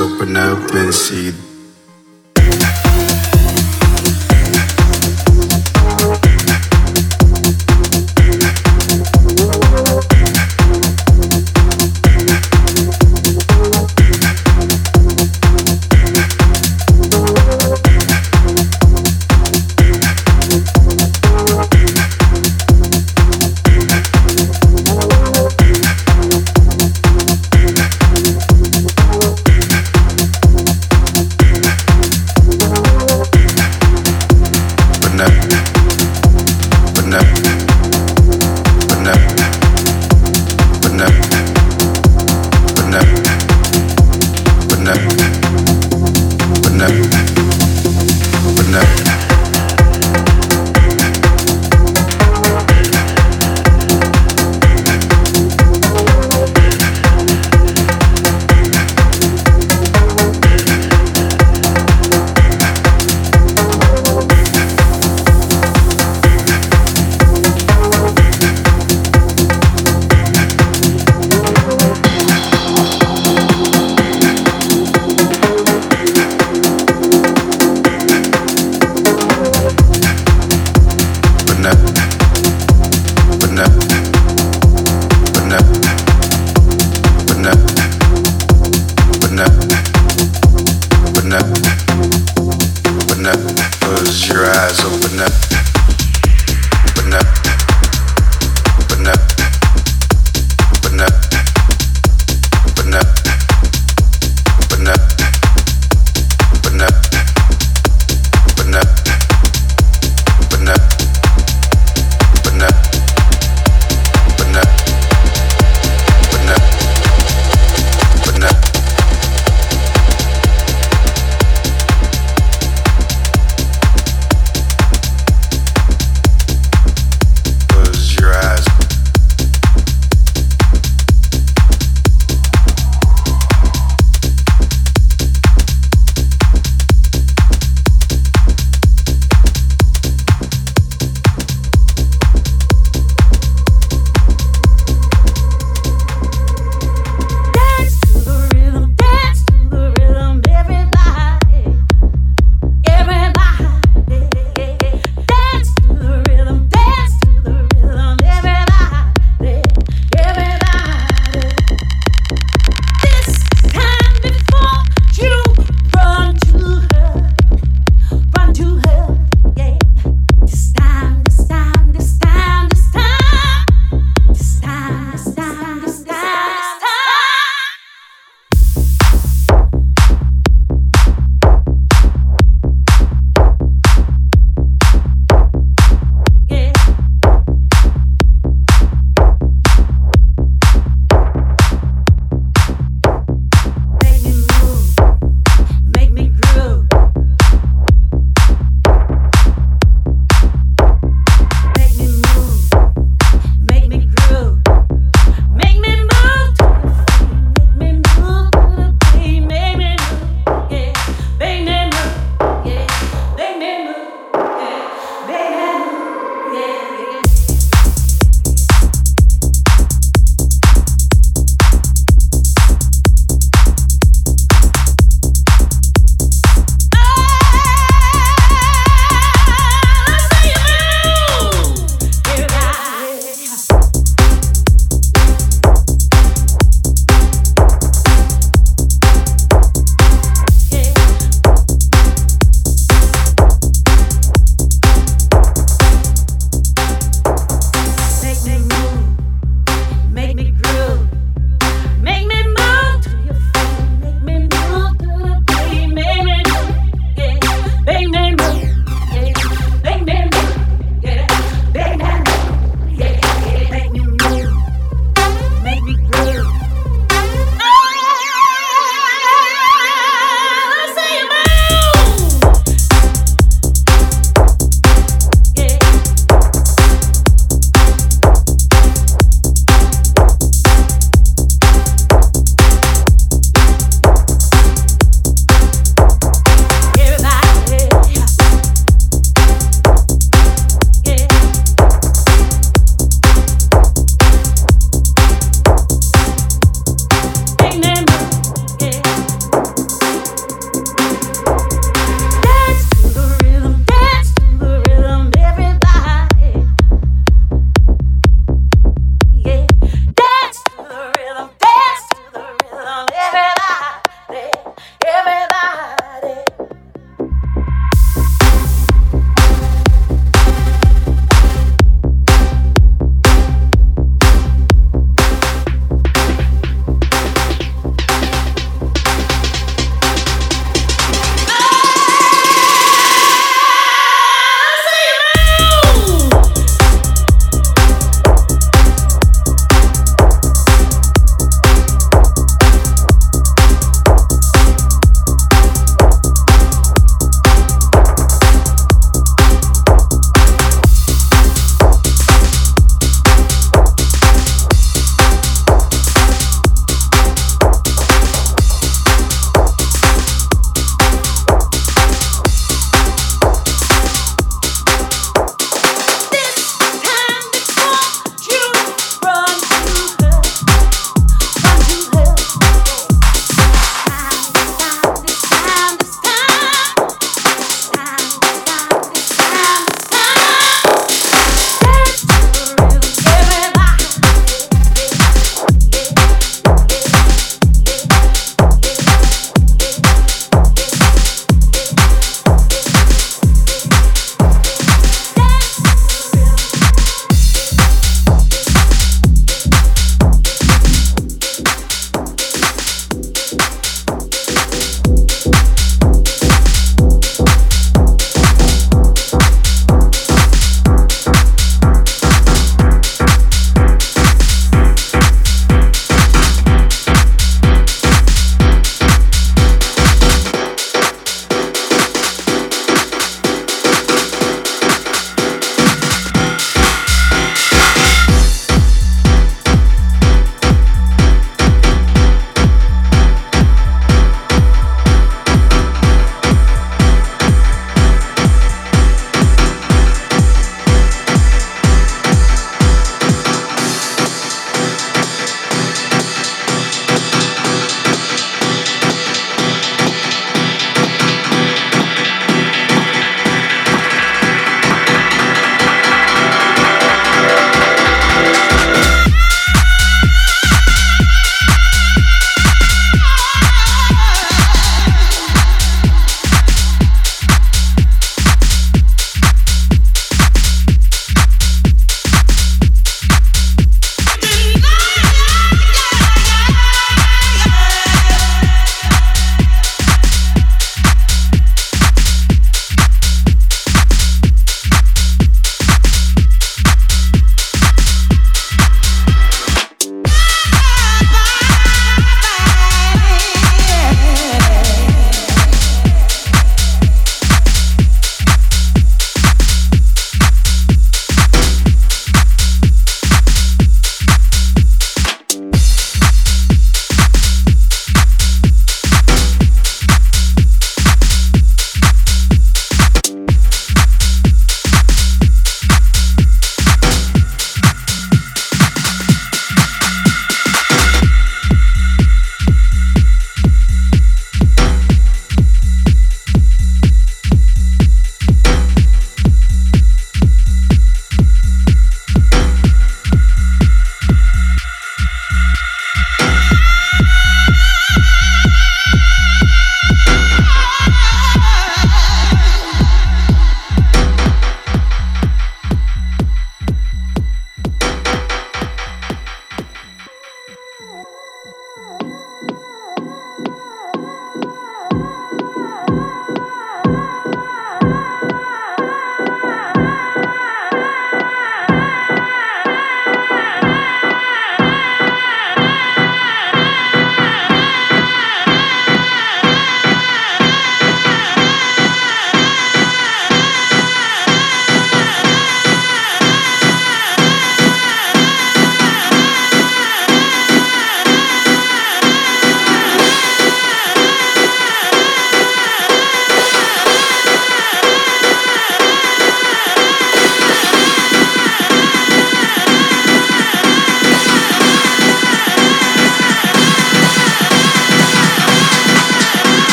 open up and see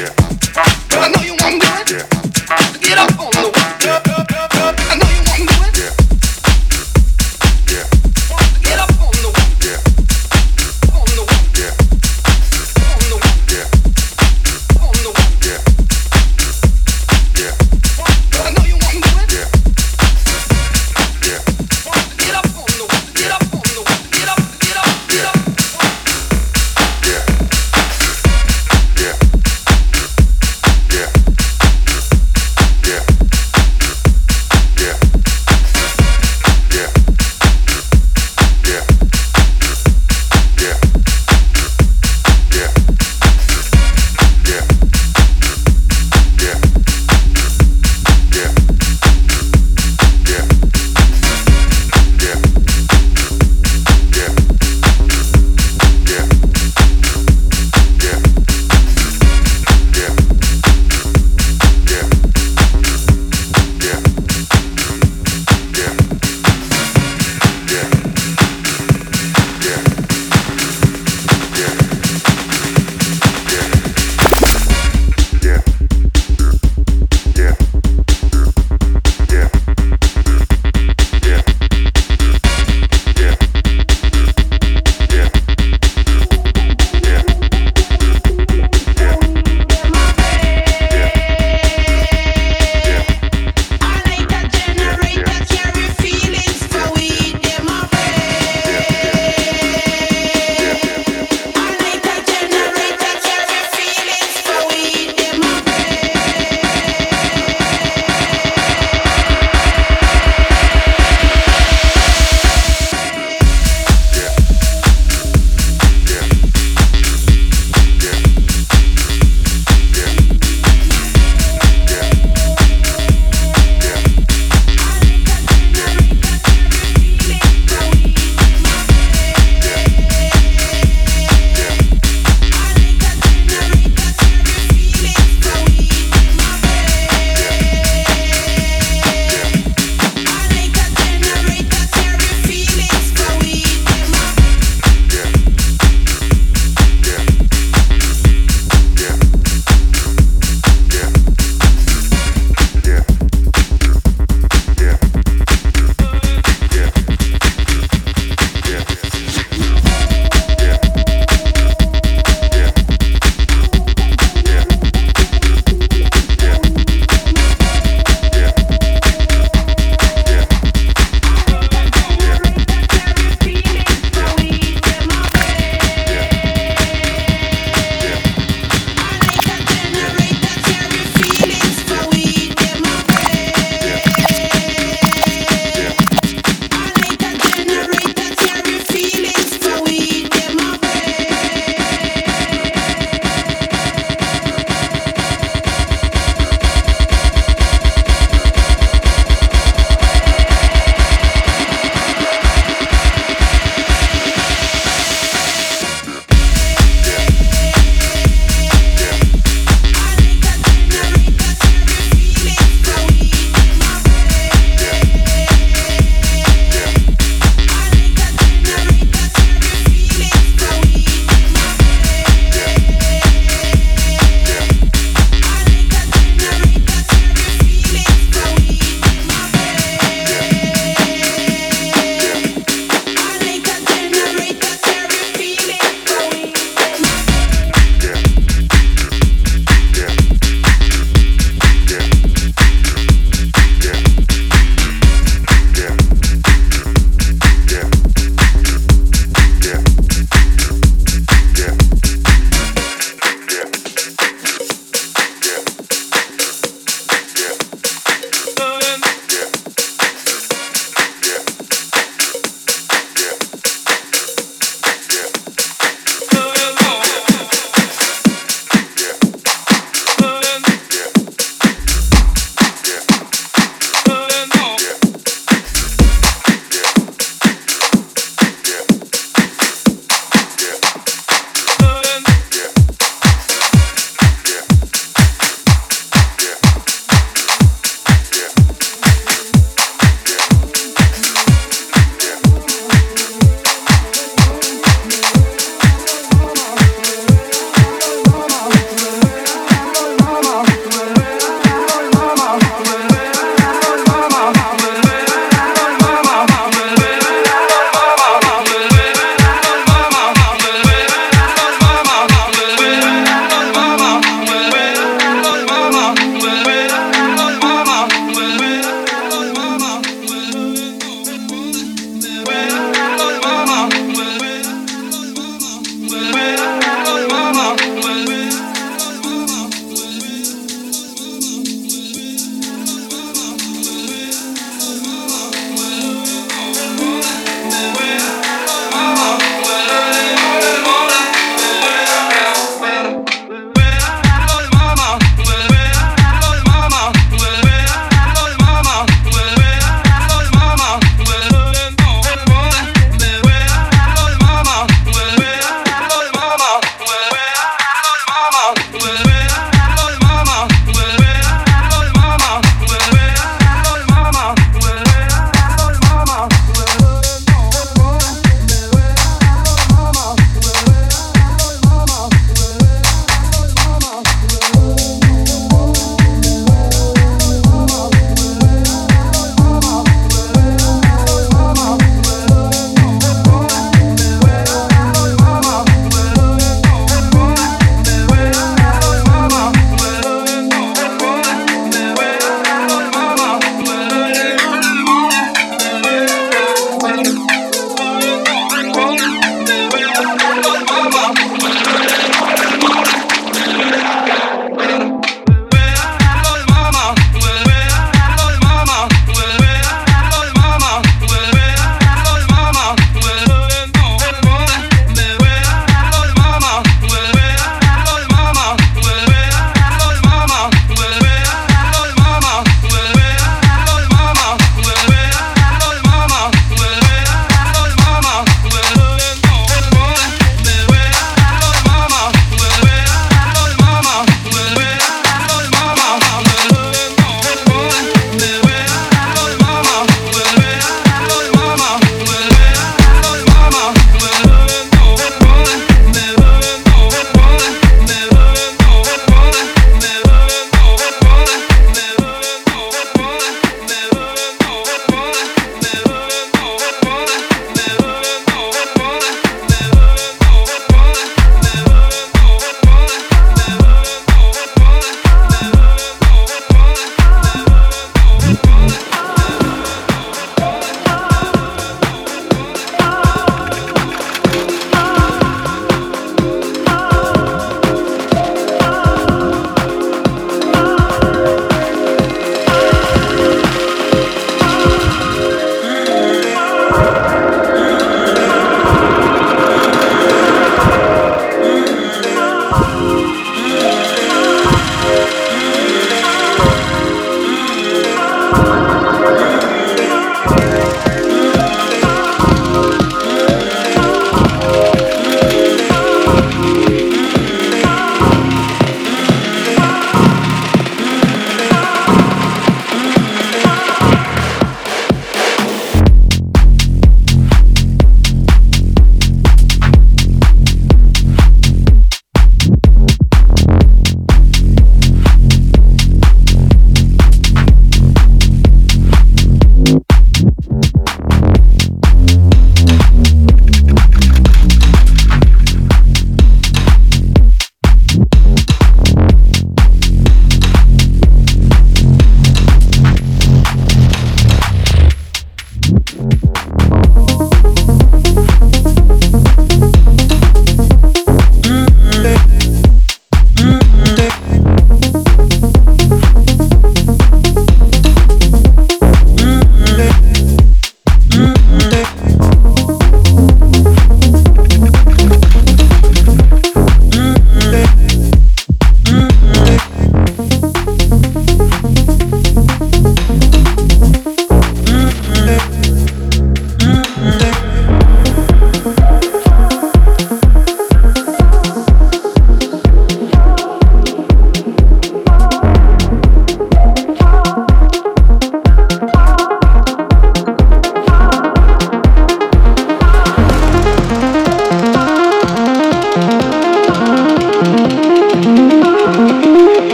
Yeah. I know you want to. Yeah.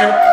Thank you.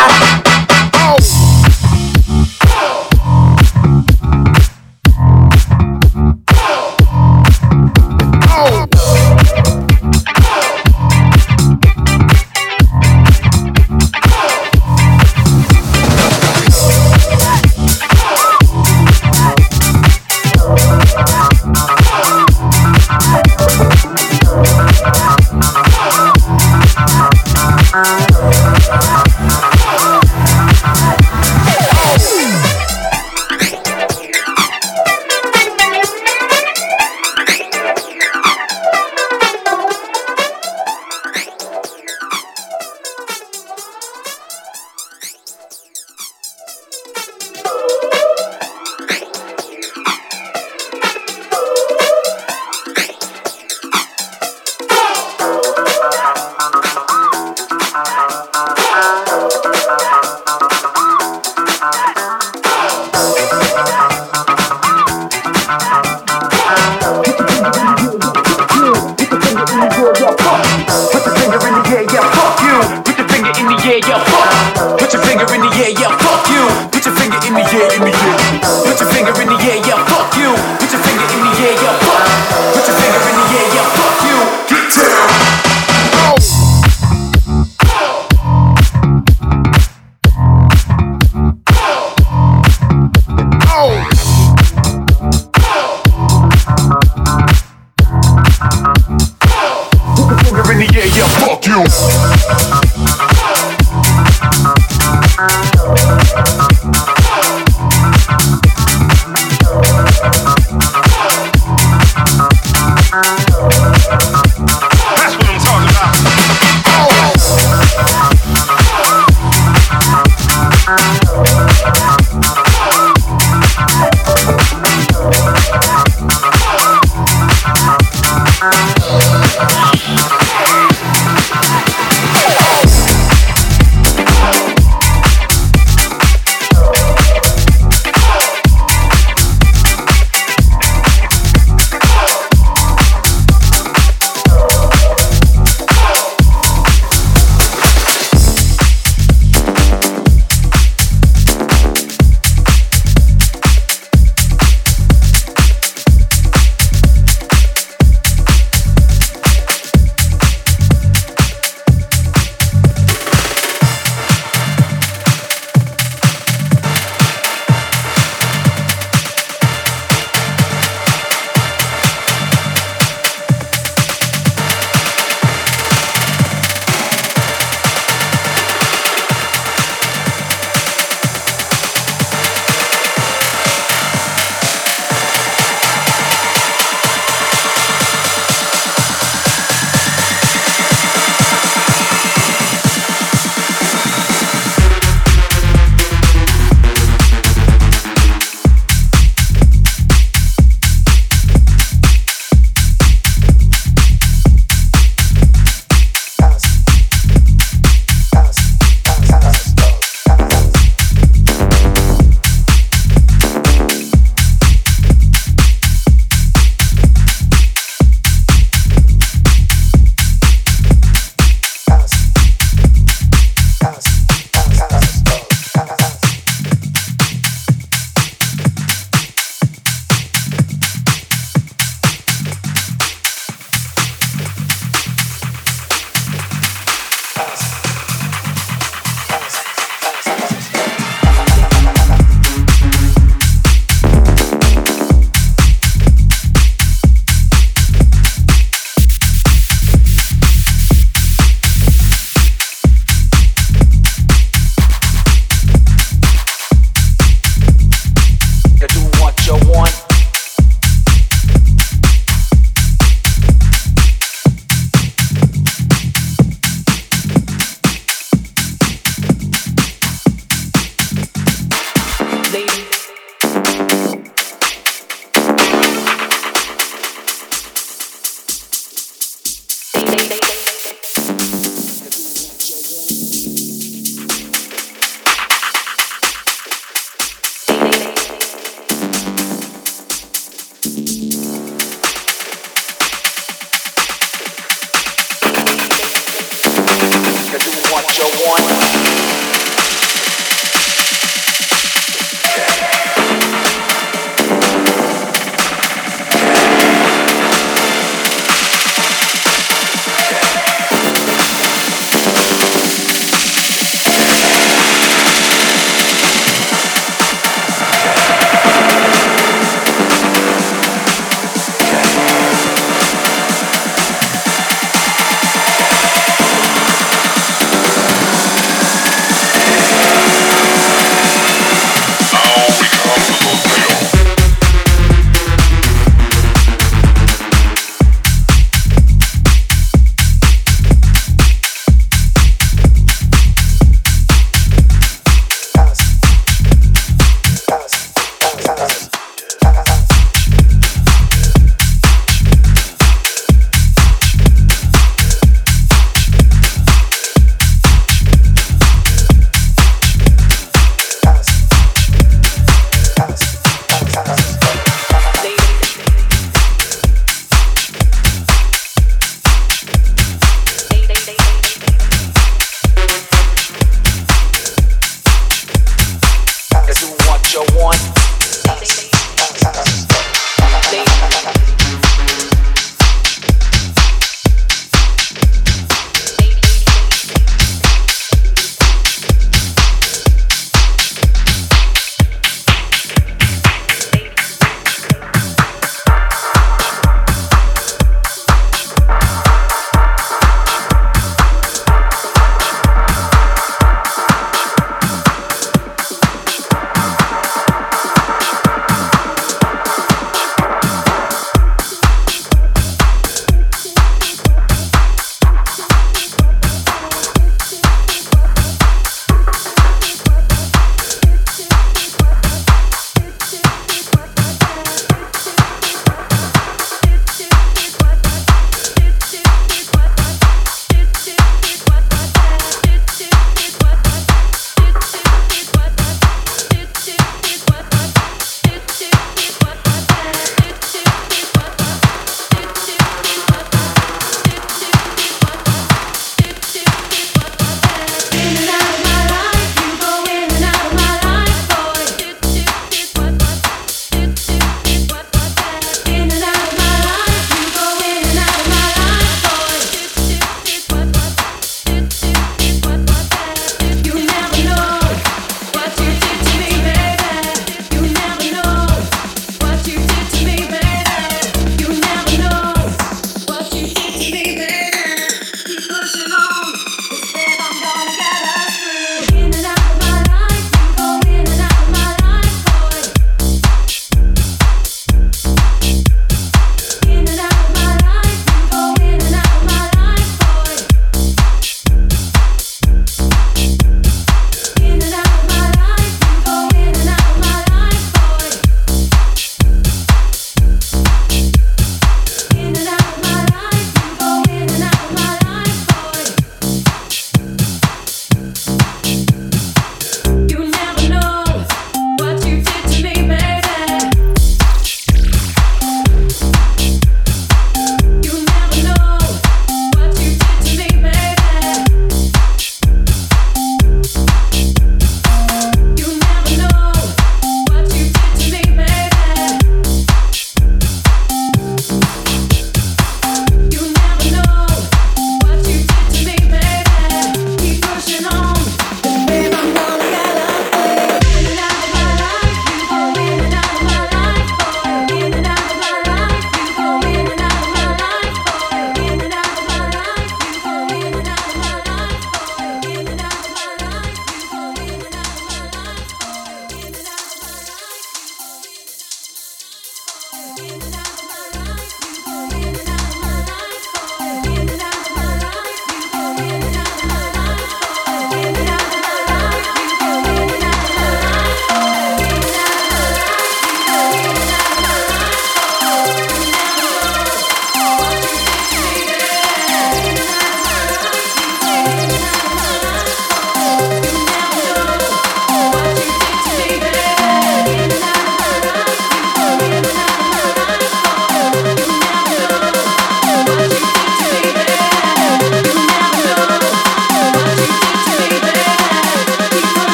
out.